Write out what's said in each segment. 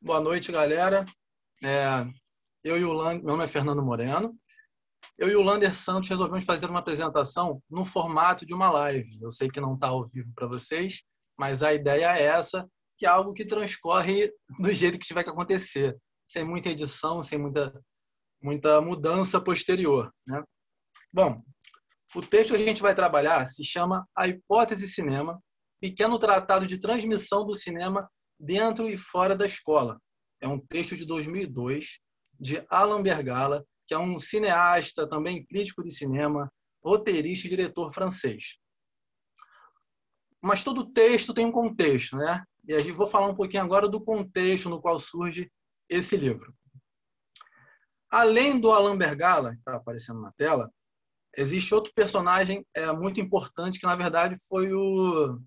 Boa noite, galera. É, eu e o Lander, meu nome é Fernando Moreno. Eu e o Lander Santos resolvemos fazer uma apresentação no formato de uma live. Eu sei que não está ao vivo para vocês, mas a ideia é essa, que é algo que transcorre do jeito que tiver que acontecer, sem muita edição, sem muita, muita mudança posterior. Né? Bom, o texto que a gente vai trabalhar se chama A Hipótese Cinema, pequeno tratado de transmissão do cinema Dentro e Fora da Escola. É um texto de 2002 de Alan Bergala, que é um cineasta, também crítico de cinema, roteirista e diretor francês. Mas todo texto tem um contexto, né? E a gente vou falar um pouquinho agora do contexto no qual surge esse livro. Além do Alan Bergala, que está aparecendo na tela, existe outro personagem é, muito importante que, na verdade, foi o,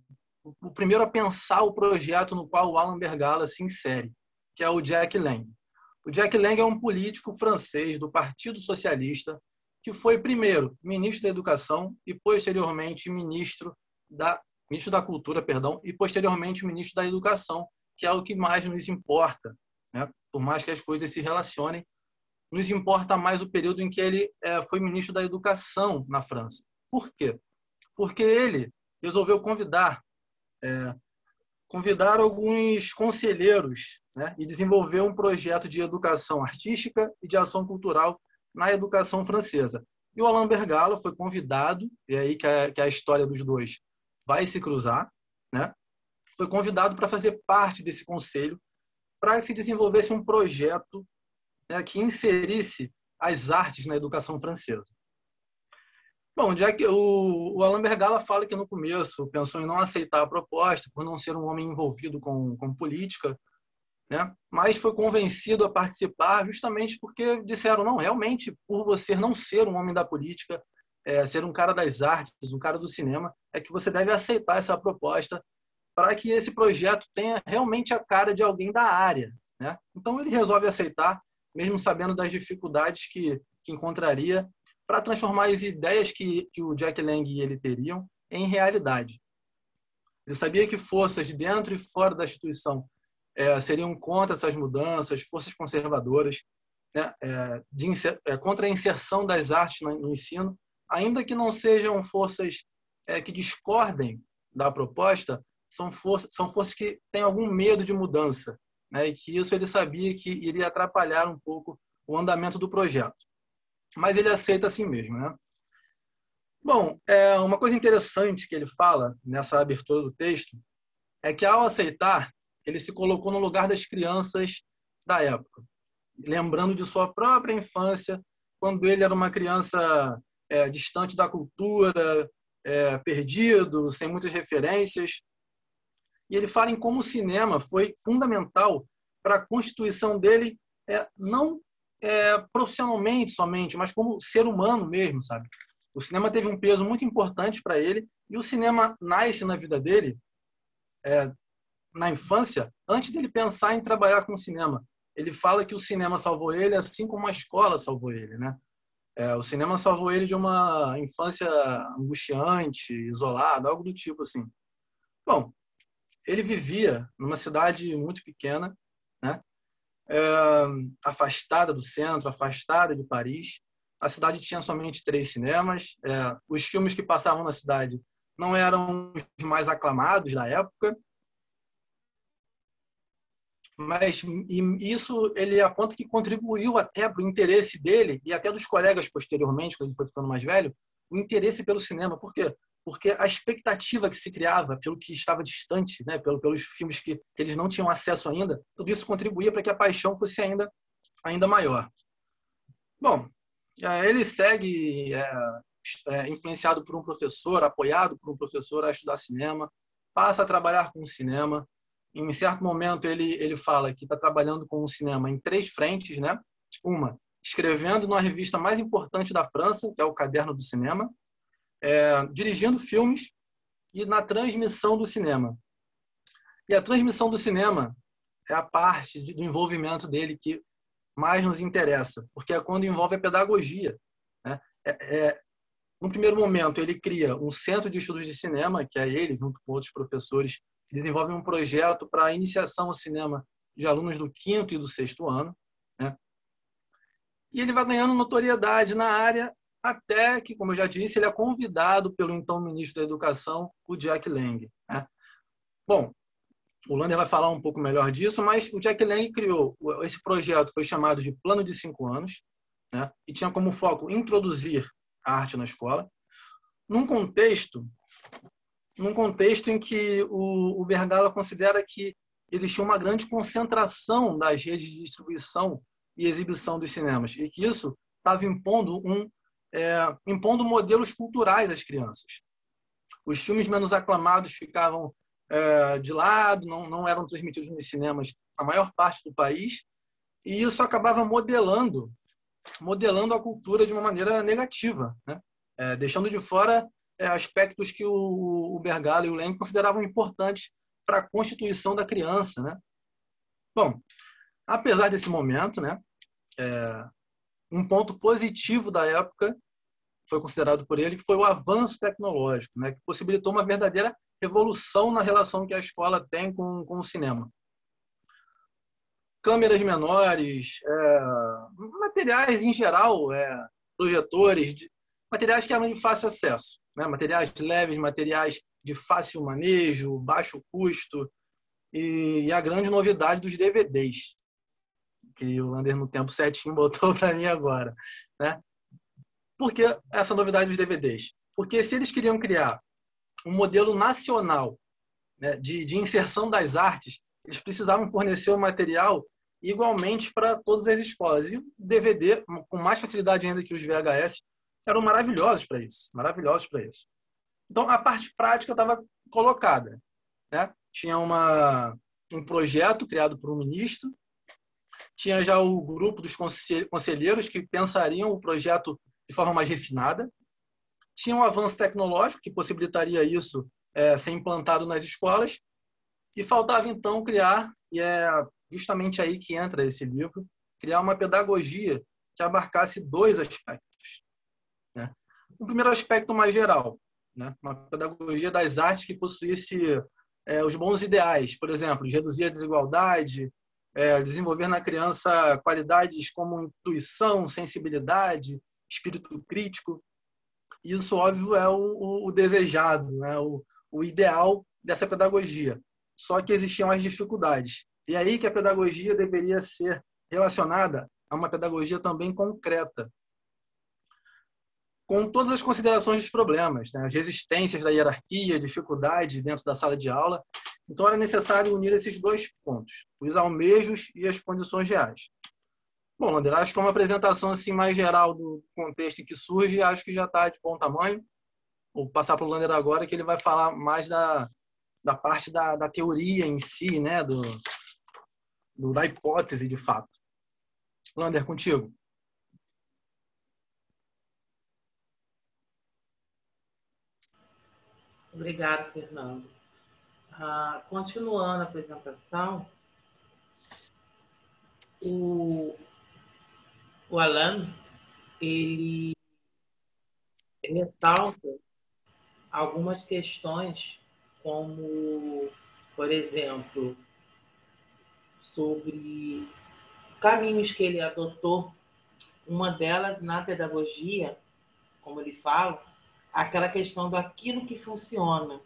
o primeiro a pensar o projeto no qual o Alan Bergala se insere, que é o Jack Lang. O Jack Lang é um político francês do Partido Socialista que foi primeiro ministro da Educação e posteriormente ministro da ministro da Cultura, perdão, e posteriormente ministro da Educação, que é o que mais nos importa, né? Por mais que as coisas se relacionem, nos importa mais o período em que ele é, foi ministro da Educação na França. Por quê? Porque ele resolveu convidar é, convidar alguns conselheiros né, e desenvolver um projeto de educação artística e de ação cultural na educação francesa. E o Alain Bergala foi convidado, e é aí que a, que a história dos dois vai se cruzar, né? foi convidado para fazer parte desse conselho, para que se desenvolvesse um projeto né, que inserisse as artes na educação francesa. Bom, já que o, o Alan Bergala fala que no começo pensou em não aceitar a proposta por não ser um homem envolvido com, com política, né? mas foi convencido a participar justamente porque disseram, não, realmente, por você não ser um homem da política, é, ser um cara das artes, um cara do cinema, é que você deve aceitar essa proposta para que esse projeto tenha realmente a cara de alguém da área. Né? Então ele resolve aceitar, mesmo sabendo das dificuldades que, que encontraria para transformar as ideias que, que o Jack Lang e ele teriam em realidade. Ele sabia que forças dentro e fora da instituição é, seriam contra essas mudanças, forças conservadoras, né, é, de, é, contra a inserção das artes no, no, ensino, ainda que não sejam forças é, que discordem da proposta, são, for são forças que têm algum medo de mudança, né, e que isso ele sabia que iria atrapalhar um pouco o andamento do projeto mas ele aceita assim mesmo, né? Bom, é, uma coisa interessante que ele fala nessa abertura do texto é que ao aceitar, ele se colocou no lugar das crianças da época, lembrando de sua própria infância, quando ele era uma criança é, distante da cultura, é, perdido, sem muitas referências. E ele fala em como o cinema foi fundamental para a constituição dele, é, não é, profissionalmente somente, mas como ser humano mesmo, sabe? O cinema teve um peso muito importante para ele e o cinema nasce na vida dele, é, na infância, antes dele pensar em trabalhar com cinema. Ele fala que o cinema salvou ele, assim como a escola salvou ele, né? É, o cinema salvou ele de uma infância angustiante, isolada, algo do tipo assim. Bom, ele vivia numa cidade muito pequena? É, afastada do centro, afastada de Paris. A cidade tinha somente três cinemas. É, os filmes que passavam na cidade não eram os mais aclamados da época. Mas isso ele aponta que contribuiu até para o interesse dele e até dos colegas posteriormente, quando ele foi ficando mais velho, o interesse pelo cinema. Por quê? Porque a expectativa que se criava pelo que estava distante, né, pelo, pelos filmes que, que, eles não tinham acesso ainda, tudo isso contribuía para que a paixão fosse ainda, ainda maior. Bom, ele segue é, é, influenciado por um professor, apoiado por um professor a estudar cinema, passa a trabalhar com cinema. Em certo momento ele ele fala que está trabalhando com o cinema em três frentes, né? Uma, escrevendo numa revista mais importante da França, que é o Caderno do Cinema é, dirigindo filmes e na transmissão do cinema. E a transmissão do cinema é a parte do envolvimento dele que mais nos interessa, porque é quando envolve a pedagogia. Né? É, é, no primeiro momento, ele cria um centro de estudos de cinema, que é ele, junto com outros professores, desenvolvem um projeto para a iniciação ao cinema de alunos do quinto e do sexto ano. Né? E ele vai ganhando notoriedade na área até que, como eu já disse, ele é convidado pelo então ministro da Educação, o Jack Lang. Né? Bom, o Lander vai falar um pouco melhor disso, mas o Jack Lang criou esse projeto, foi chamado de Plano de Cinco Anos, né? e tinha como foco introduzir a arte na escola, num contexto, num contexto em que o, o Bergala considera que existia uma grande concentração das redes de distribuição e exibição dos cinemas, e que isso estava impondo um é, impondo modelos culturais às crianças. Os filmes menos aclamados ficavam é, de lado, não, não eram transmitidos nos cinemas na maior parte do país, e isso acabava modelando modelando a cultura de uma maneira negativa, né? é, deixando de fora é, aspectos que o, o Bergala e o Lem consideravam importantes para a constituição da criança. Né? Bom, apesar desse momento, né, é, um ponto positivo da época foi considerado por ele que foi o avanço tecnológico, né, que possibilitou uma verdadeira revolução na relação que a escola tem com, com o cinema. Câmeras menores, é, materiais em geral, é, projetores, de, materiais que eram de fácil acesso, né, materiais leves, materiais de fácil manejo, baixo custo e, e a grande novidade dos DVDs, que o Lander no tempo certinho botou para mim agora, né? Por que essa novidade dos DVDs? Porque se eles queriam criar um modelo nacional né, de, de inserção das artes, eles precisavam fornecer o material igualmente para todas as escolas. E o DVD, com mais facilidade ainda que os VHS, eram maravilhosos para isso. Maravilhosos para isso. Então, a parte prática estava colocada. Né? Tinha uma, um projeto criado por um ministro, tinha já o grupo dos conselheiros que pensariam o projeto de forma mais refinada, tinha um avanço tecnológico que possibilitaria isso é, ser implantado nas escolas, e faltava então criar, e é justamente aí que entra esse livro, criar uma pedagogia que abarcasse dois aspectos. Né? O primeiro aspecto mais geral, né? uma pedagogia das artes que possuísse é, os bons ideais, por exemplo, reduzir a desigualdade, é, desenvolver na criança qualidades como intuição, sensibilidade, espírito crítico. Isso, óbvio, é o, o desejado, né? o, o ideal dessa pedagogia. Só que existiam as dificuldades. E aí que a pedagogia deveria ser relacionada a uma pedagogia também concreta, com todas as considerações dos problemas, né? as resistências da hierarquia, dificuldade dentro da sala de aula. Então, era necessário unir esses dois pontos, os almejos e as condições reais. Bom, Lander, acho que é uma apresentação assim mais geral do contexto em que surge, acho que já está de bom tamanho. Vou passar para o Lander agora, que ele vai falar mais da, da parte da, da teoria em si, né? do, do, da hipótese de fato. Lander, contigo. Obrigado, Fernando. Ah, continuando a apresentação, o, o Alan, ele ressalta algumas questões, como, por exemplo, sobre caminhos que ele adotou. Uma delas, na pedagogia, como ele fala, aquela questão daquilo que funciona.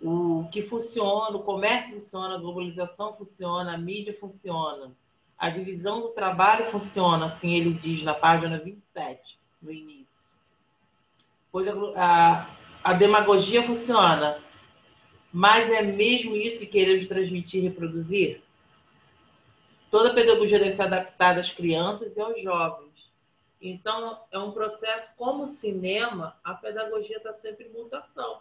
O que funciona, o comércio funciona, a globalização funciona, a mídia funciona, a divisão do trabalho funciona, assim ele diz na página 27, no início. Pois a, a, a demagogia funciona, mas é mesmo isso que queremos transmitir e reproduzir? Toda pedagogia deve ser adaptada às crianças e aos jovens então, é um processo, como o cinema, a pedagogia está sempre em mutação.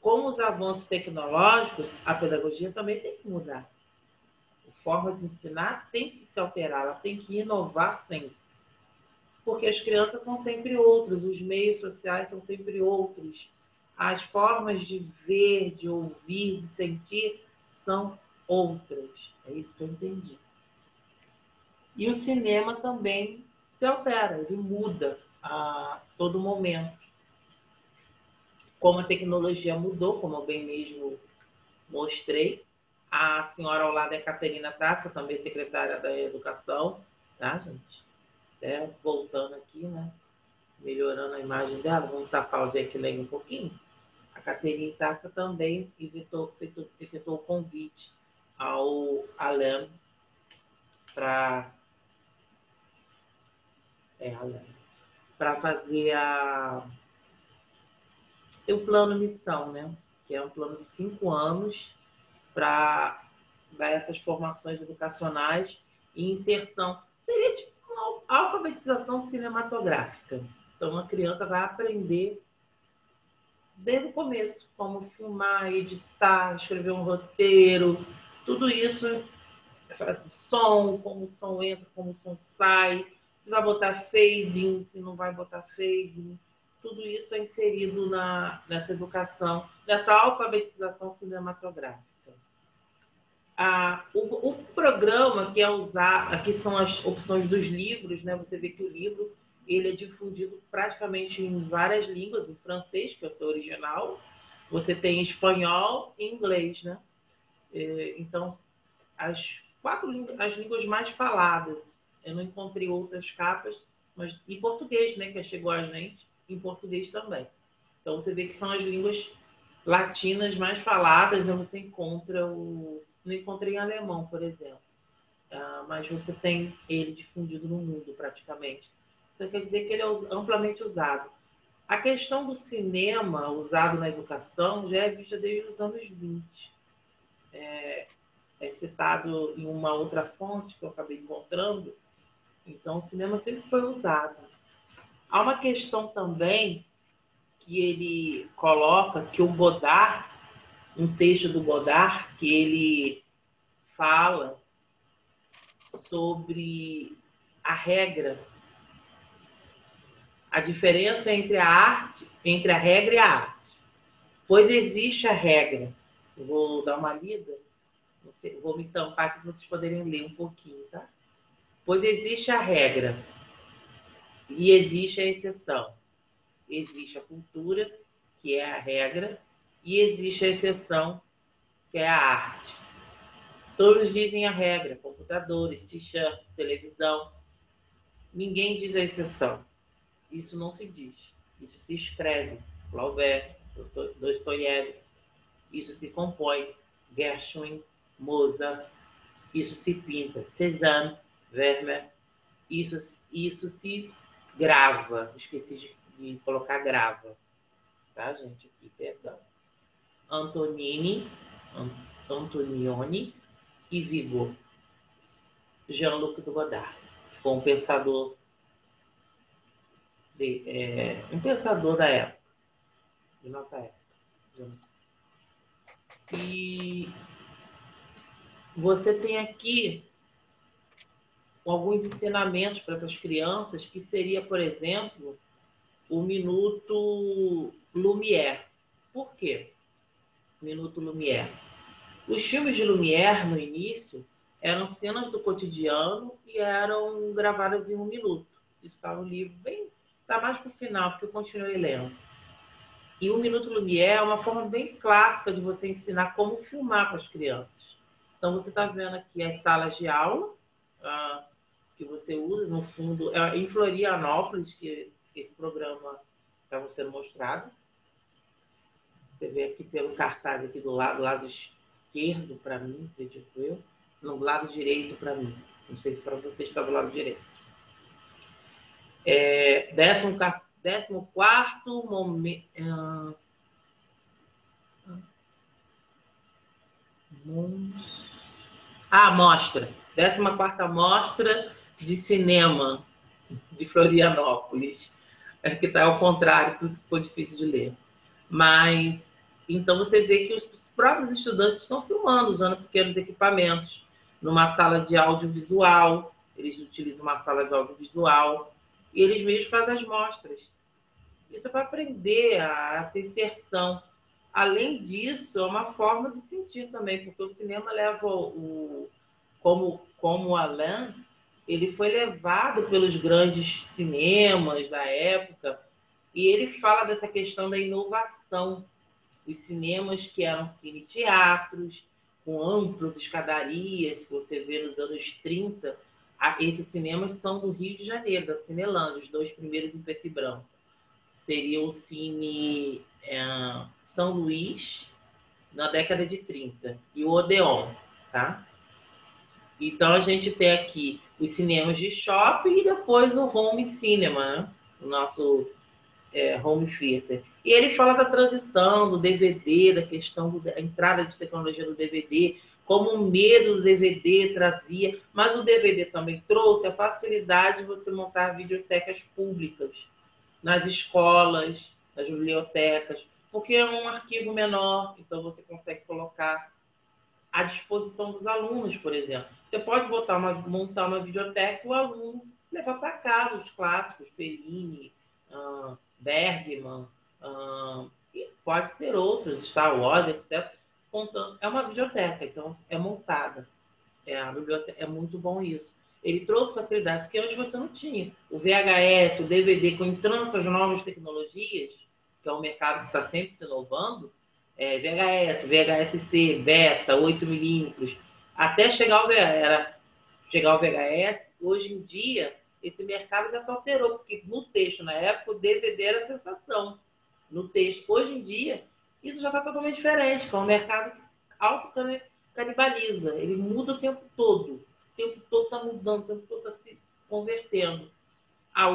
Com os avanços tecnológicos, a pedagogia também tem que mudar. A forma de ensinar tem que se alterar, ela tem que inovar sempre. Porque as crianças são sempre outras, os meios sociais são sempre outros, as formas de ver, de ouvir, de sentir são outras. É isso que eu entendi. E o cinema também se altera, ele muda a todo momento. Como a tecnologia mudou, como eu bem mesmo mostrei, A senhora ao lado é Caterina Tasca, também secretária da Educação, tá, gente? É, voltando aqui, né? Melhorando a imagem dela, vamos tapar o Jack Lang um pouquinho. A Caterina Tasca também efetuou, efetuou o convite ao Alain para é, para fazer a o plano missão, né? Que é um plano de cinco anos para dar essas formações educacionais e inserção. Seria tipo uma alfabetização cinematográfica. Então, uma criança vai aprender desde o começo como filmar, editar, escrever um roteiro, tudo isso, som, como o som entra, como o som sai, se vai botar fading, se não vai botar fading, tudo isso é inserido na, nessa educação, nessa alfabetização cinematográfica. Ah, o, o, programa que é usar, aqui são as opções dos livros, né? Você vê que o livro ele é difundido praticamente em várias línguas, em francês, que é o seu original, você tem espanhol e inglês, né? É, então, as quatro as línguas mais faladas. Eu não encontrei outras capas, mas em português, né? Que chegou a gente, em português também. Então, você vê que são as línguas latinas mais faladas, né? Você encontra o não encontrei em alemão, por exemplo. Uh, mas você tem ele difundido no mundo, praticamente. Então, quer dizer que ele é amplamente usado. A questão do cinema usado na educação já é vista desde os anos 20. É, é citado em uma outra fonte que eu acabei encontrando. Então, o cinema sempre foi usado. Há uma questão também que ele coloca que o Godard um texto do Godard que ele fala sobre a regra, a diferença entre a arte, entre a regra e a arte. Pois existe a regra. Eu vou dar uma lida, vou me tampar para vocês poderem ler um pouquinho, tá? Pois existe a regra e existe a exceção. Existe a cultura, que é a regra, e existe a exceção, que é a arte. Todos dizem a regra: computadores, t-shirts, televisão. Ninguém diz a exceção. Isso não se diz. Isso se escreve. Flaubert, Dostoiévski. Isso se compõe. Gershwin, Mozart. Isso se pinta. Cézanne, Vermeer. Isso, isso se grava. Esqueci de, de colocar grava. Tá, gente? Aqui, perdão. Antonini, Antonioni e Vigo. Jean-Luc Godard. Foi um pensador, de, é, um pensador da época, de nossa época, digamos assim. E você tem aqui alguns ensinamentos para essas crianças, que seria, por exemplo, o minuto Lumière. Por quê? Minuto Lumière. Os filmes de Lumière, no início, eram cenas do cotidiano e eram gravadas em um minuto. Isso está no livro, bem, está mais para o final, porque eu continuei lendo. E o Minuto Lumière é uma forma bem clássica de você ensinar como filmar para as crianças. Então, você está vendo aqui as salas de aula ah, que você usa, no fundo, é em Florianópolis que esse programa está sendo mostrado. Você vê aqui pelo cartaz aqui do lado, lado esquerdo para mim, acredito eu, no lado direito para mim. Não sei se para você está do lado direito. É, décimo, décimo quarto momento. Ah, mostra. Décima quarta mostra de cinema de Florianópolis. Que está ao contrário, por isso ficou difícil de ler. Mas então você vê que os próprios estudantes estão filmando usando pequenos equipamentos numa sala de audiovisual, eles utilizam uma sala de audiovisual e eles mesmos fazem as mostras. Isso é para aprender a, essa inserção. Além disso, é uma forma de sentir também, porque o cinema leva o, como como Alain, ele foi levado pelos grandes cinemas da época e ele fala dessa questão da inovação os cinemas que eram cine-teatros, com amplas escadarias que você vê nos anos 30. Esses cinemas são do Rio de Janeiro, da Cinelândia, os dois primeiros em preto e branco. Seria o Cine é, São Luís, na década de 30, e o Odeon, tá? Então a gente tem aqui os cinemas de shopping e depois o home cinema, né? o nosso é, home theater. E ele fala da transição do DVD, da questão da entrada de tecnologia do DVD, como o medo do DVD trazia, mas o DVD também trouxe a facilidade de você montar videotecas públicas nas escolas, nas bibliotecas, porque é um arquivo menor, então você consegue colocar à disposição dos alunos, por exemplo. Você pode botar uma, montar uma videoteca e o aluno levar para casa os clássicos, Fellini, uh, Bergman, uh, e pode ser outros, Star Wars, etc. Contando. É uma videoteca, então é montada. É, é muito bom isso. Ele trouxe facilidade, porque antes você não tinha. O VHS, o DVD, com entrando essas novas tecnologias, que é um mercado que está sempre se inovando, é, VHS, VHS-C, beta, 8mm, até chegar ao era chegar ao VHS, hoje em dia, esse mercado já se alterou, porque no texto, na época, o DVD era a sensação. No texto, hoje em dia, isso já está totalmente diferente, é um mercado que auto-canibaliza, ele muda o tempo todo. O tempo todo está mudando, o tempo todo está se convertendo. A,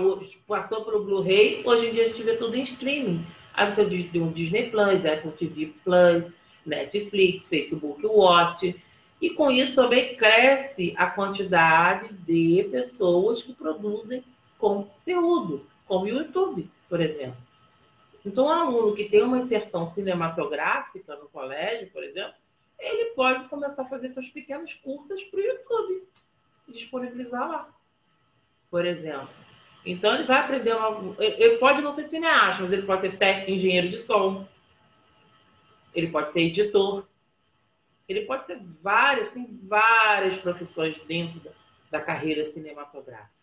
passou para o Blu-ray, hoje em dia a gente vê tudo em streaming. Aí você tem o Disney Plus, Apple TV Plus, Netflix, Facebook Watch. E com isso também cresce a quantidade de pessoas que produzem conteúdo, como o YouTube, por exemplo. Então, um aluno que tem uma inserção cinematográfica no colégio, por exemplo, ele pode começar a fazer seus pequenos curtas para o YouTube e disponibilizar lá, por exemplo. Então ele vai aprender uma. Ele pode não ser cineasta, mas ele pode ser técnico, engenheiro de som. Ele pode ser editor. Ele pode ser várias, tem várias profissões dentro da, carreira cinematográfica.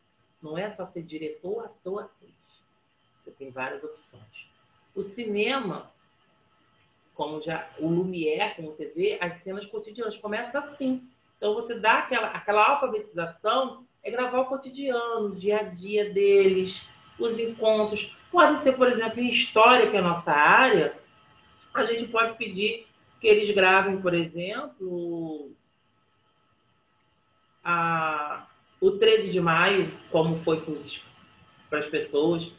Não é só ser diretor, ator, atriz. Você tem várias opções. O cinema, como já o Lumière, como você vê, as cenas cotidianas começam assim. Então você dá aquela, aquela alfabetização é gravar o cotidiano, o dia a dia deles, os encontros. Pode ser, por exemplo, em história, que é a nossa área, a gente pode pedir que eles gravem, por exemplo, a, o 13 de maio, como foi para as pessoas,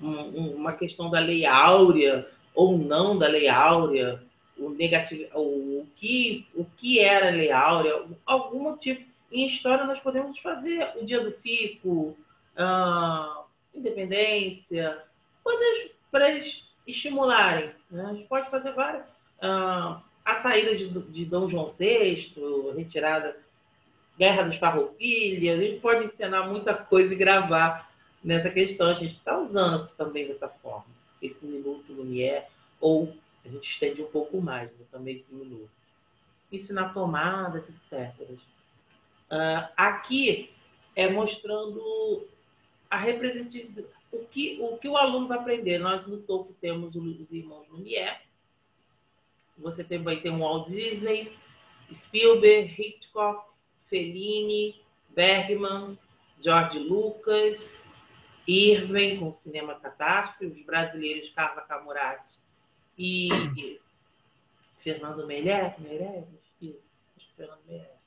um, uma questão da lei áurea ou não da lei áurea, o negativo, o, o que o que era a lei áurea, algum tipo em história, nós podemos fazer o dia do FICO, uh, independência, coisas para eles estimularem. Né? A gente pode fazer várias. Uh, a saída de, Dom João VI, retirada, Guerra dos Farroupilhas, a gente pode ensinar muita coisa e gravar nessa questão. A gente está usando também dessa forma, esse minuto Lumière, ou a gente estende um pouco mais né, também esse minuto. Ensinar tomadas, etc. Uh, aqui é mostrando a representatividade, o que, o que o aluno vai aprender. Nós no topo temos os irmãos Lumière, você tem o Walt Disney, Spielberg, Hitchcock, Fellini, Bergman, George Lucas, Irving com Cinema Catástrofe, os brasileiros Carla Camurati e, e Fernando Meirelles, Meirelles, isso, Fernando Meirelles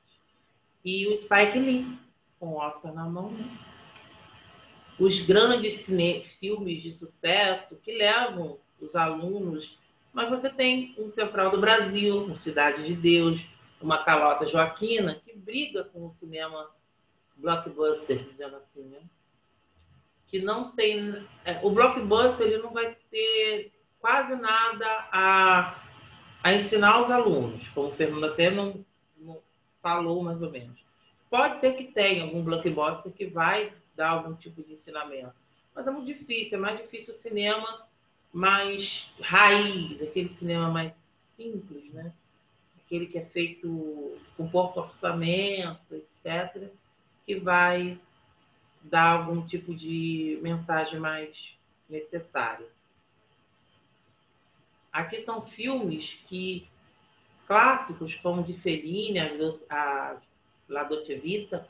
e o Spike Lee, com o Oscar na mão. Né? Os grandes filmes de sucesso que levam os alunos. Mas você tem um Central do Brasil, um Cidade de Deus, uma Calota Joaquina, que briga com o cinema blockbuster, dizendo assim, né? Que não tem. É, o blockbuster ele não vai ter quase nada a, a ensinar aos alunos, como o Fernando até não, falou mais ou menos. Pode ser que tenha algum blockbuster que vai dar algum tipo de ensinamento, mas é muito difícil, é mais difícil o cinema mais raiz, aquele cinema mais simples, né? Aquele que é feito com pouco orçamento, etc., que vai dar algum tipo de mensagem mais necessária. Aqui são filmes que clássicos como de Fellini, a, La Dolce Vita,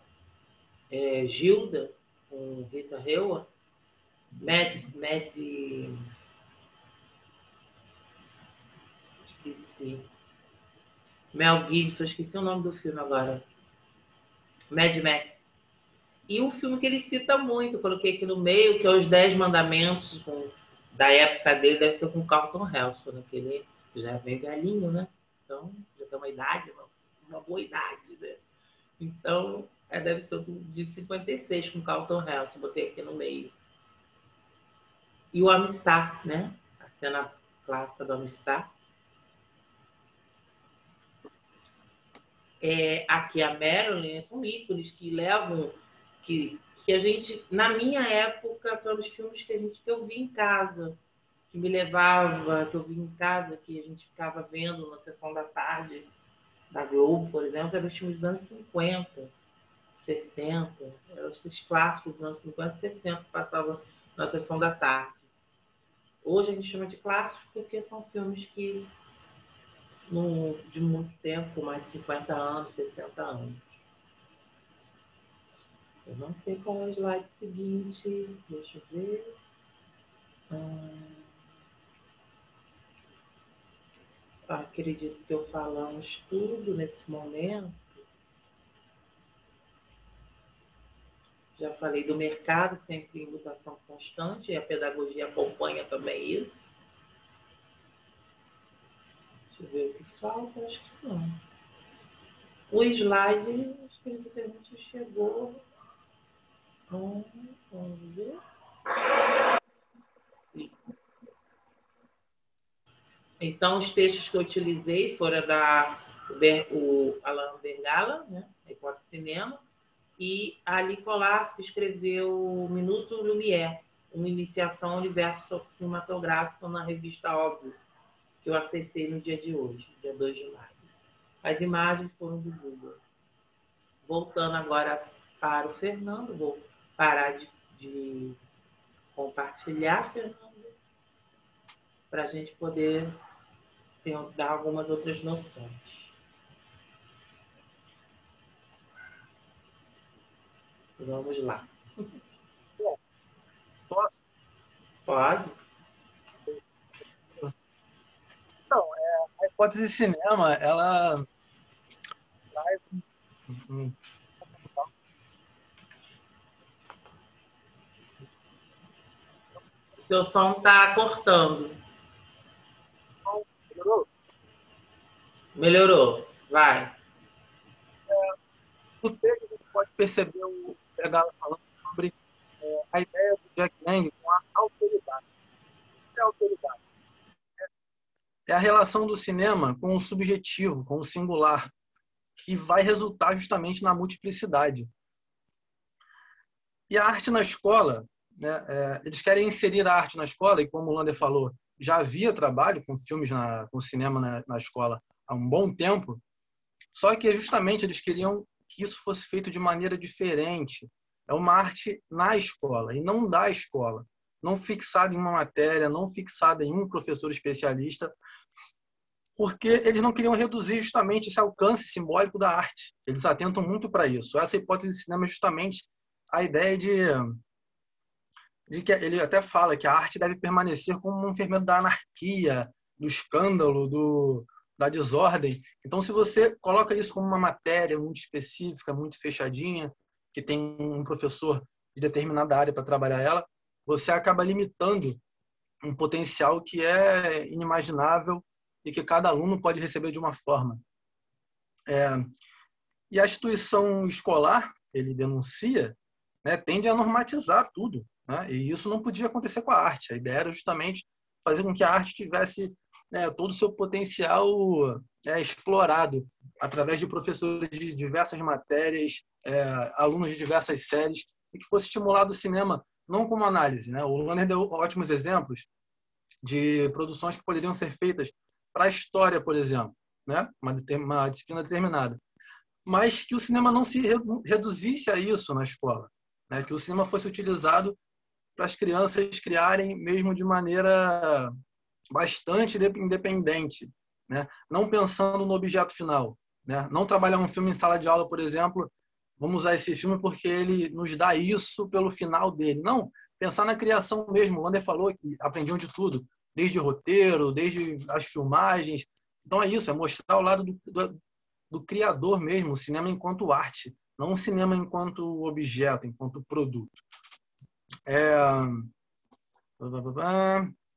é, Gilda, com Rita Hayworth, Mad, Mad... Esqueci. Mel Gibson, esqueci o nome do filme agora. Mad Max. E um filme que ele cita muito, coloquei aqui no meio, que é Os Dez Mandamentos, com, da época dele, deve ser com Carlton Helson, né? que ele já é bem velhinho, né? Então, já tem uma idade, uma, uma boa idade, né? Então, é, deve ser de 56 com Carlton Helson, botei aqui no meio. E o Amistad, né? A cena clássica do Amistad. É, aqui a Marilyn são ícones que levam que, que a gente na minha época são os filmes que a gente que eu vi em casa que me levava que eu vi em casa que a gente ficava vendo na sessão da tarde da Globo por exemplo eram os filmes dos anos 50 60 eram esses clássicos dos anos 50 60 que passavam na sessão da tarde Hoje a gente chama de clássicos porque são filmes que no, de muito tempo, mais de 50 anos, 60 anos. Eu não sei qual é o slide seguinte. Deixa eu ver. Hum, acredito que eu falamos tudo nesse momento. Já falei do mercado, sempre em mutação constante, e a pedagogia acompanha também isso. Deixa eu ver o que falta, acho que não. O slide, acho que a gente chegou. Vamos ver. Então, os textos que eu utilizei foram da o Alain Bergala, né, a hipótese cinema, e a Ali Colasco escreveu Minuto Lumière, uma iniciação ao universo cinematográfico na revista Óbvios, que eu acessei no dia de hoje, dia 2 de maio. As imagens foram do Google. Voltando agora para o Fernando, vou parar de, de compartilhar, Fernando, para a gente poder dar algumas outras noções. Vamos lá. Posso? Pode. Então, é, a hipótese de cinema, ela Seu som está cortando. Melhorou? Melhorou. Vai. É, no texto, a gente pode perceber o Pedala falando sobre é, a ideia do Jack Lang com a autoridade. O que é autoridade? É a relação do cinema com o subjetivo, com o singular, que vai resultar justamente na multiplicidade. E a arte na escola, né, é, eles querem inserir a arte na escola, e como o Lander falou, já havia trabalho com filmes, na, com cinema na, na escola há um bom tempo, só que justamente eles queriam que isso fosse feito de maneira diferente. É uma arte na escola e não da escola, não fixada em uma matéria, não fixada em um professor especialista, porque eles não queriam reduzir justamente esse alcance simbólico da arte. Eles atentam muito para isso. Essa hipótese de cinema é justamente a ideia de, de que ele até fala que a arte deve permanecer como um fermento da anarquia, do escândalo, do, da desordem. Então, se você coloca isso como uma matéria muito específica, muito fechadinha, que tem um professor de determinada área para trabalhar ela, você acaba limitando um potencial que é inimaginável e que cada aluno pode receber de uma forma. É, e a instituição escolar, ele denuncia, né, tende a normatizar tudo. Né, e isso não podia acontecer com a arte. A ideia era justamente fazer com que a arte tivesse né, todo o seu potencial é, explorado através de professores de diversas matérias, é, alunos de diversas séries, e que fosse estimulado o cinema não como análise. Né? O Lanner deu ótimos exemplos de produções que poderiam ser feitas para a história, por exemplo, né? uma, uma disciplina determinada. Mas que o cinema não se reduzisse a isso na escola, né? que o cinema fosse utilizado para as crianças criarem mesmo de maneira bastante independente, né? não pensando no objeto final. Né? Não trabalhar um filme em sala de aula, por exemplo, vamos usar esse filme porque ele nos dá isso pelo final dele. Não, pensar na criação mesmo. O Wander falou que aprendiam de tudo, desde roteiro, desde as filmagens. Então é isso, é mostrar o lado do, do, do criador mesmo, o cinema enquanto arte, não o cinema enquanto objeto, enquanto produto. É...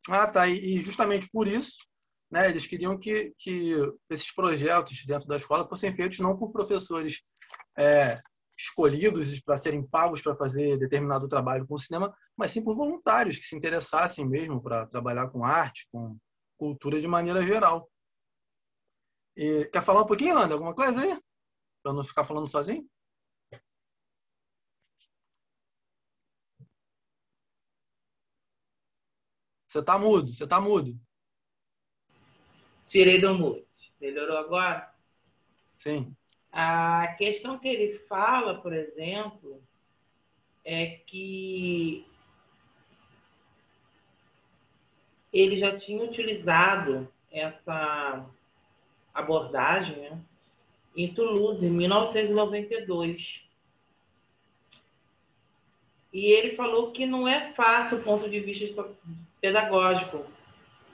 Ah, tá. E justamente por isso, né, eles queriam que, que esses projetos dentro da escola fossem feitos não por professores é, escolhidos para serem pagos para fazer determinado trabalho com o cinema, mas sim por voluntários que se interessassem mesmo para trabalhar com arte, com cultura de maneira geral. E, quer falar um pouquinho, Landa? Alguma coisa aí? Para não ficar falando sozinho? Você está mudo, você está mudo. Tirei do mute. Melhorou agora? Sim. A questão que ele fala, por exemplo, é que ele já tinha utilizado essa abordagem né, em Toulouse, em 1992. E ele falou que não é fácil o ponto de vista pedagógico.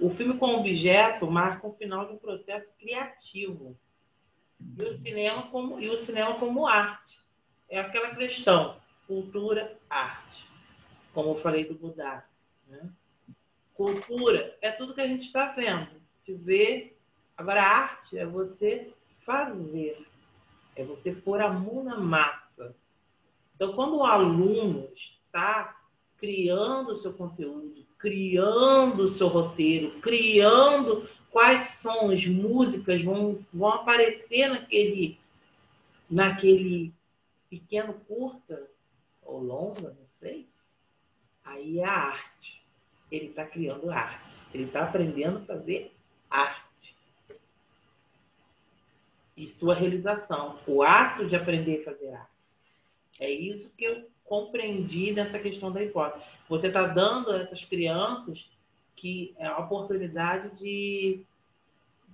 O filme como objeto marca o final de um processo criativo e o cinema como, e o cinema como arte. É aquela questão, cultura, arte. Como eu falei do Buda. Né? Cultura é tudo que a gente está vendo, de ver. Agora, arte é você fazer, é você pôr a mão na massa. Então, quando o aluno está criando o seu conteúdo, criando o seu roteiro, criando quais sons, músicas vão, vão aparecer naquele, naquele pequeno curta ou longa, não sei. Aí é a arte. Ele está criando arte. Ele está aprendendo a fazer arte. E sua realização, o ato de aprender a fazer arte. É isso que eu compreendi nessa questão da hipótese. Você está dando a essas crianças que é a oportunidade de,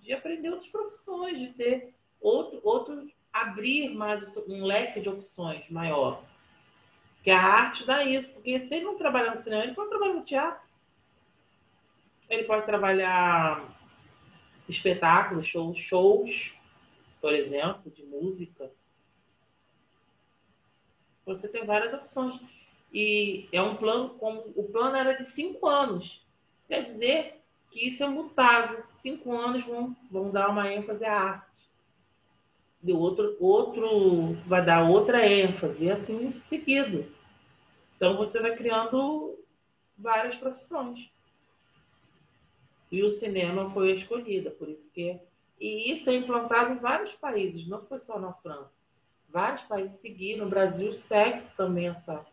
de aprender outras profissões, de ter outro, outro abrir mais um leque de opções maior. Que a arte dá isso, porque se ele não trabalhar no cinema, ele pode trabalhar no teatro. Ele pode trabalhar espetáculos, shows, shows, por exemplo, de música. Você tem várias opções. E é um plano, como o plano era de cinco anos. Isso quer dizer que isso é mutável. Cinco anos vão, vão dar uma ênfase à arte. E outro, outro vai dar outra ênfase, e assim seguido. Então você vai criando várias profissões. E o cinema foi a escolhida, por isso que. E isso é implantado em vários países, não foi só na França. Vários países seguiram, o Brasil segue também essa.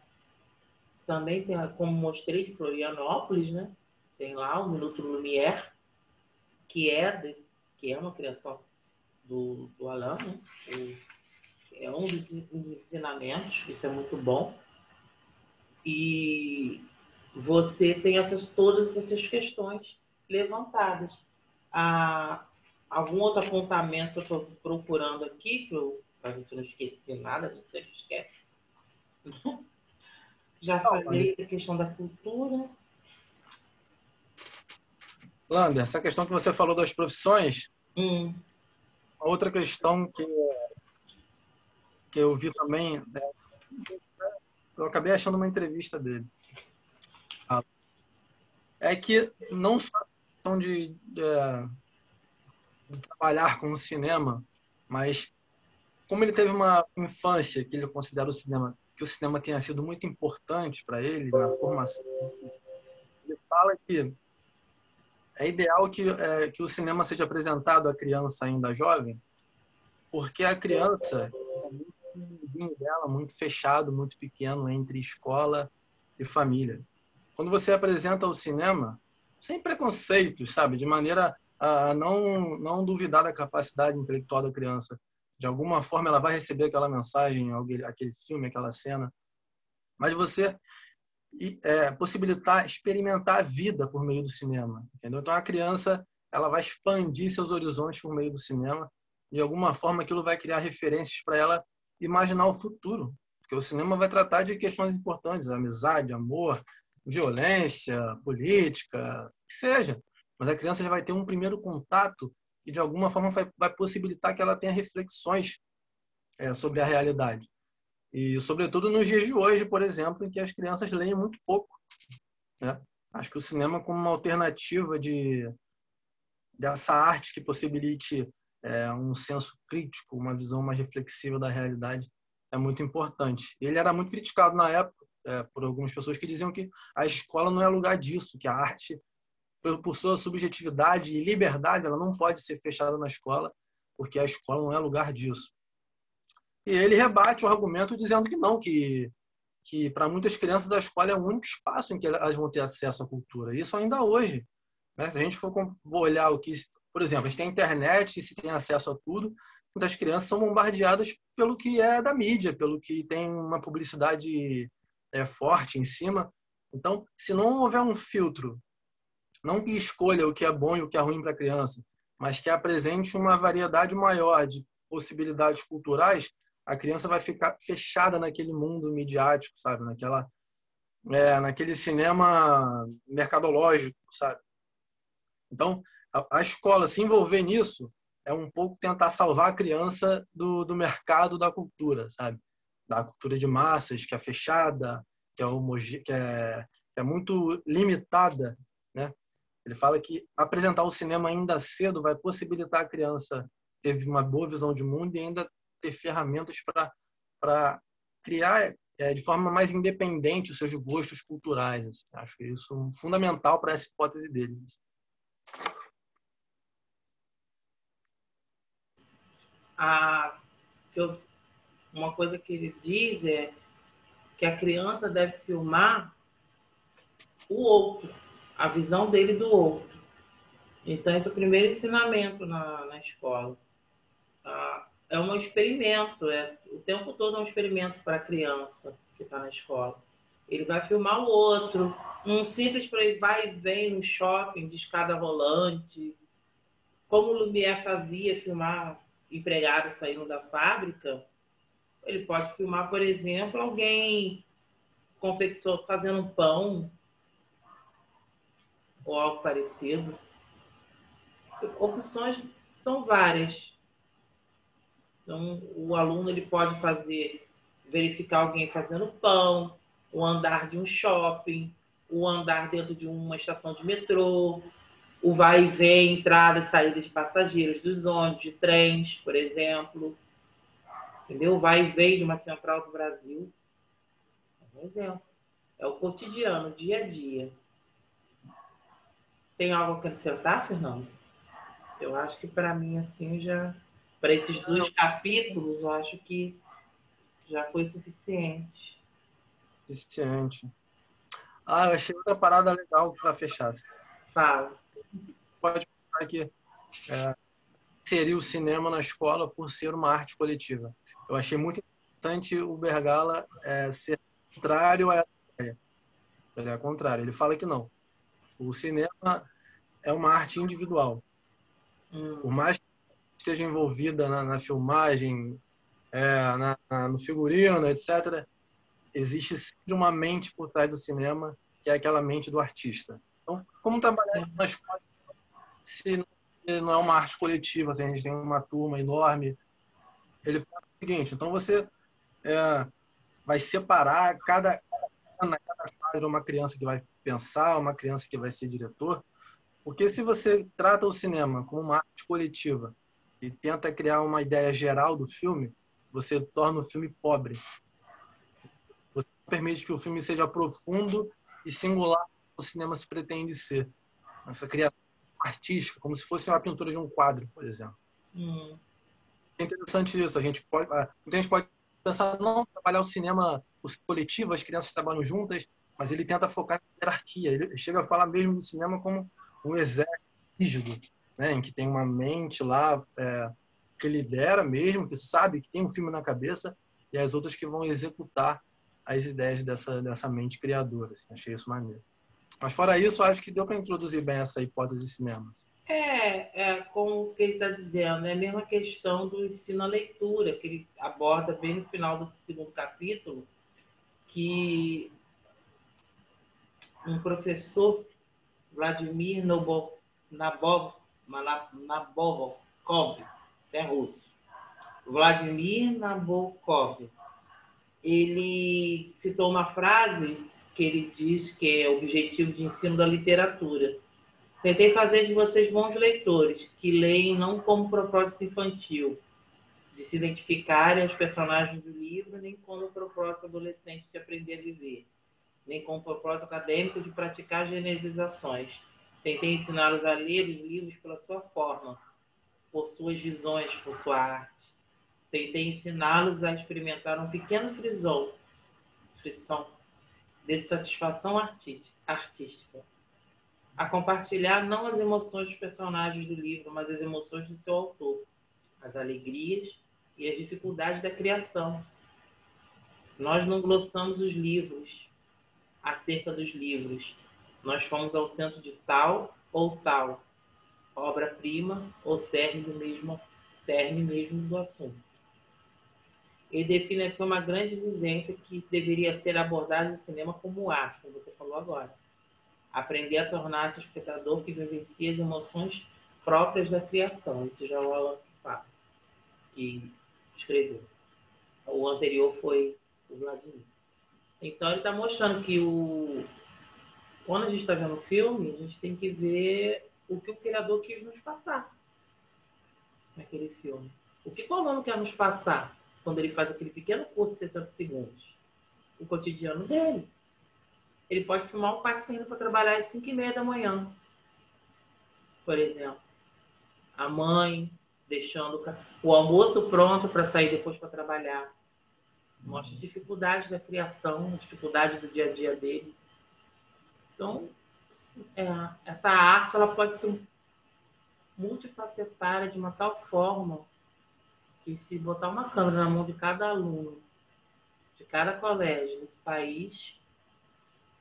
Também tem, como mostrei, de Florianópolis, né? Tem lá o Minuto Lumière, que é, de, que é uma criação do, do Alain, né? O, é um dos, um dos ensinamentos, isso é muito bom. E você tem essas, todas essas questões levantadas. Ah, algum outro apontamento que eu estou procurando aqui, que eu para ver se eu não esqueci nada, não sei esquece. Já falei da questão da cultura. Lander, essa questão que você falou das profissões, hum. outra questão que, que eu vi também, né, eu acabei achando uma entrevista dele. É que não só a questão de, de, de trabalhar com o cinema, mas como ele teve uma infância que ele considera o cinema, que o cinema tenha sido muito importante para ele na formação, ele fala que é ideal que, é, que o cinema seja apresentado à criança ainda jovem, porque a criança é muito dela, muito fechado, muito pequeno entre escola e família. Quando você apresenta o cinema, sem preconceitos, sabe, de maneira a não não duvidar da capacidade intelectual da criança, de alguma forma ela vai receber aquela mensagem, aquele filme, aquela cena. Mas você é, possibilitar experimentar a vida por meio do cinema, entendeu? Então a criança ela vai expandir seus horizontes por meio do cinema. De alguma forma, aquilo vai criar referências para ela imaginar o futuro. Porque o cinema vai tratar de questões importantes, amizade, amor, violência, política, que seja. Mas a criança já vai ter um primeiro contato e, de alguma forma, vai, vai possibilitar que ela tenha reflexões é, sobre a realidade. E, sobretudo, nos dias de hoje, por exemplo, em que as crianças leem muito pouco. Né? Acho que o cinema, como uma alternativa de, dessa arte que possibilite é, um senso crítico, uma visão mais reflexiva da realidade, é muito importante. Ele era muito criticado na época é, por algumas pessoas que diziam que a escola não é lugar disso, que a arte, por sua subjetividade e liberdade, ela não pode ser fechada na escola, porque a escola não é lugar disso. E ele rebate o argumento dizendo que não, que que para muitas crianças a escola é o único espaço em que elas vão ter acesso à cultura. Isso ainda hoje. Né? Se a gente for olhar o que, por exemplo, a gente tem internet e se tem acesso a tudo, muitas crianças são bombardeadas pelo que é da mídia, pelo que tem uma publicidade é, forte em cima. Então, se não houver um filtro, não que escolha o que é bom e o que é ruim para a criança, mas que apresente uma variedade maior de possibilidades culturais, a criança vai ficar fechada naquele mundo midiático, sabe? Naquela, é, naquele cinema mercadológico, sabe? Então, a, a, escola se envolver nisso é um pouco tentar salvar a criança do, do mercado da cultura, sabe? Da cultura de massas, que é fechada, que é, homoge... que é, que é muito limitada, né? Ele fala que apresentar o cinema ainda cedo vai possibilitar a criança ter uma boa visão de mundo e ainda ter ferramentas para criar é, de forma mais independente os seus gostos culturais. Assim. Acho que isso é fundamental para essa hipótese deles. A, eu, uma coisa que ele diz é que a criança deve filmar o outro, a visão dele do outro. Então, esse é o primeiro ensinamento na, na escola. Ah, é um experimento, é, o tempo todo é um experimento para a criança que está na escola. Ele vai filmar o outro, um simples para ele vai e vem no shopping de escada rolante, como o Lumière fazia, filmar empregados saindo da fábrica. Ele pode filmar, por exemplo, alguém confecção fazendo um pão ou algo parecido. Opções são várias. Então, o aluno ele pode fazer, verificar alguém fazendo pão, o andar de um shopping, o andar dentro de uma estação de metrô, o vai e vem, entrada e saída de passageiros dos ônibus, de trens, por exemplo. Entendeu? Vai e vem de uma central do Brasil. É um exemplo. É o cotidiano, o dia a dia. Tem algo a acrescentar, Fernando? Eu acho que para mim, assim, já para esses dois capítulos, eu acho que já foi suficiente. Suficiente. Ah, eu achei outra parada legal para fechar. Fala. Pode pensar que é, seria o cinema na escola por ser uma arte coletiva. Eu achei muito interessante o Bergala é, ser contrário a essa ideia. Ele é contrário. Ele fala que não. O cinema é uma arte individual. Hum. Por mais que esteja envolvida na, na filmagem, é, na, na, no figurino, etc., existe sempre uma mente por trás do cinema, que é aquela mente do artista. Então, como trabalhar na escola se não é uma arte coletiva, assim, a gente tem uma turma enorme, ele faz o seguinte, então você é, vai separar cada, cada, cada quadro uma criança que vai pensar, uma criança que vai ser diretor, porque se você trata o cinema como uma arte coletiva e tenta criar uma ideia geral do filme, você torna o filme pobre. Você permite que o filme seja profundo e singular como o cinema se pretende ser. Essa criação artística, como se fosse uma pintura de um quadro, por exemplo. Hum. É interessante isso. A gente pode, a gente pode pensar, não, trabalhar o cinema o coletivo, as crianças trabalham juntas, mas ele tenta focar na hierarquia. Ele chega a falar mesmo do cinema como um exército rígido, né, em que tem uma mente lá é, que lidera mesmo, que sabe que tem um filme na cabeça, e as outras que vão executar as ideias dessa, dessa mente criadora. Assim, achei isso maneiro. Mas fora isso, acho que deu para introduzir bem essa hipótese de cinema. Assim. É, é como que ele está dizendo, é a mesma questão do ensino à leitura, que ele aborda bem no final do segundo capítulo, que um professor, Vladimir Nabokov, Nabokov, é russo, Vladimir Nabokov, ele citou uma frase que ele diz que é o objetivo de ensino da literatura. Tentei fazer de vocês bons leitores, que leem não como propósito infantil, de se identificarem aos personagens do livro, nem como propósito adolescente de aprender a viver, nem como propósito acadêmico de praticar generalizações. Tentei ensiná-los a ler os livros pela sua forma, por suas visões, por sua arte. Tentei ensiná-los a experimentar um pequeno frisson, frisson de satisfação artística. A compartilhar não as emoções dos personagens do livro, mas as emoções do seu autor, as alegrias e as dificuldades da criação. Nós não glossamos os livros acerca dos livros. Nós fomos ao centro de tal ou tal obra-prima ou cerne do mesmo cerne mesmo do assunto. Ele define assim uma grande exigência que deveria ser abordada no cinema como arte, como você falou agora. Aprender a tornar-se espectador que vivencia as emoções próprias da criação. Isso já é o Alan que escreveu. O anterior foi o Vladimir. Então ele está mostrando que o quando a gente está vendo o filme, a gente tem que ver o que o criador quis nos passar naquele filme. O que o aluno quer nos passar quando ele faz aquele pequeno curso de 60 segundos? O cotidiano dele. Ele pode filmar um pai saindo para trabalhar às 5 e meia da manhã, por exemplo. A mãe deixando o almoço pronto para sair depois para trabalhar. Mostra dificuldade da criação, dificuldade do dia a dia dele. Então, é, essa arte ela pode ser multifacetária de uma tal forma que se botar uma câmera na mão de cada aluno, de cada colégio desse país,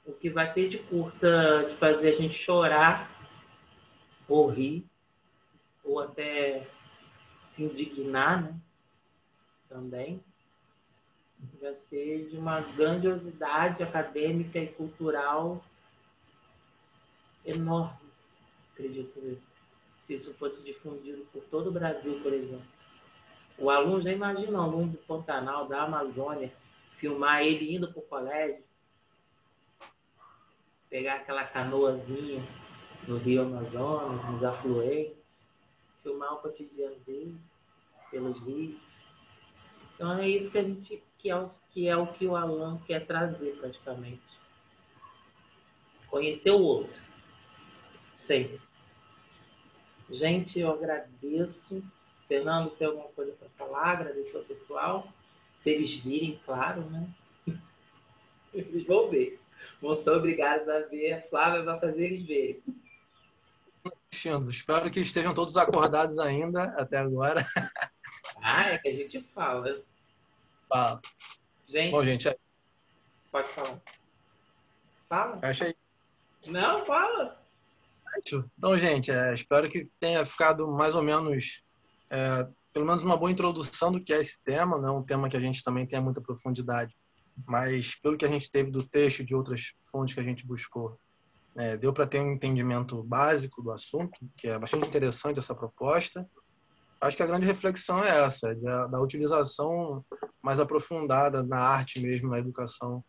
o que vai ter de curta de fazer a gente chorar ou rir, ou até se indignar, né? Também vai ser de uma grandiosidade acadêmica e cultural enorme, acredito eu. Se isso fosse difundido por todo o Brasil, por exemplo. O aluno já imagina o aluno do Pantanal, da Amazônia, filmar ele indo para o colégio, pegar aquela canoazinha no Rio Amazonas, nos afluentes, filmar o cotidiano dele pelos rios. Então é isso que a gente que é, que é o que o Alan quer trazer praticamente. Conhecer o outro Sempre. Gente, eu agradeço. Fernando, tem alguma coisa para falar? Agradecer ao pessoal. Se eles virem, claro, né? Eles vão ver. Vão ser obrigados a ver. A Flávia vai fazer eles verem. Espero que estejam todos acordados ainda até agora. Ah, é que a gente fala. Fala. Gente. Bom, gente. É... Pode falar. Fala. Fecha aí. Não, fala. Então, gente, é, espero que tenha ficado mais ou menos, é, pelo menos uma boa introdução do que é esse tema, não é um tema que a gente também tenha muita profundidade, mas pelo que a gente teve do texto e de outras fontes que a gente buscou, é, deu para ter um entendimento básico do assunto, que é bastante interessante essa proposta. Acho que a grande reflexão é essa, da, da utilização mais aprofundada na arte mesmo, na educação,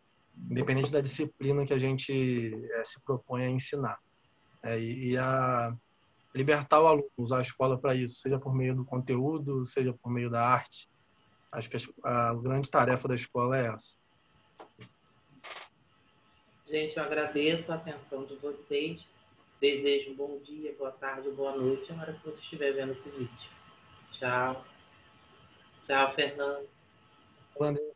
independente da disciplina que a gente é, se propõe a ensinar é, e a libertar o aluno, usar a escola para isso, seja por meio do conteúdo, seja por meio da arte. Acho que a, a grande tarefa da escola é essa. Gente, eu agradeço a atenção de vocês. Desejo um bom dia, boa tarde, boa noite, na hora que você estiver vendo esse vídeo. Tchau. Tchau, Fernando. Valeu.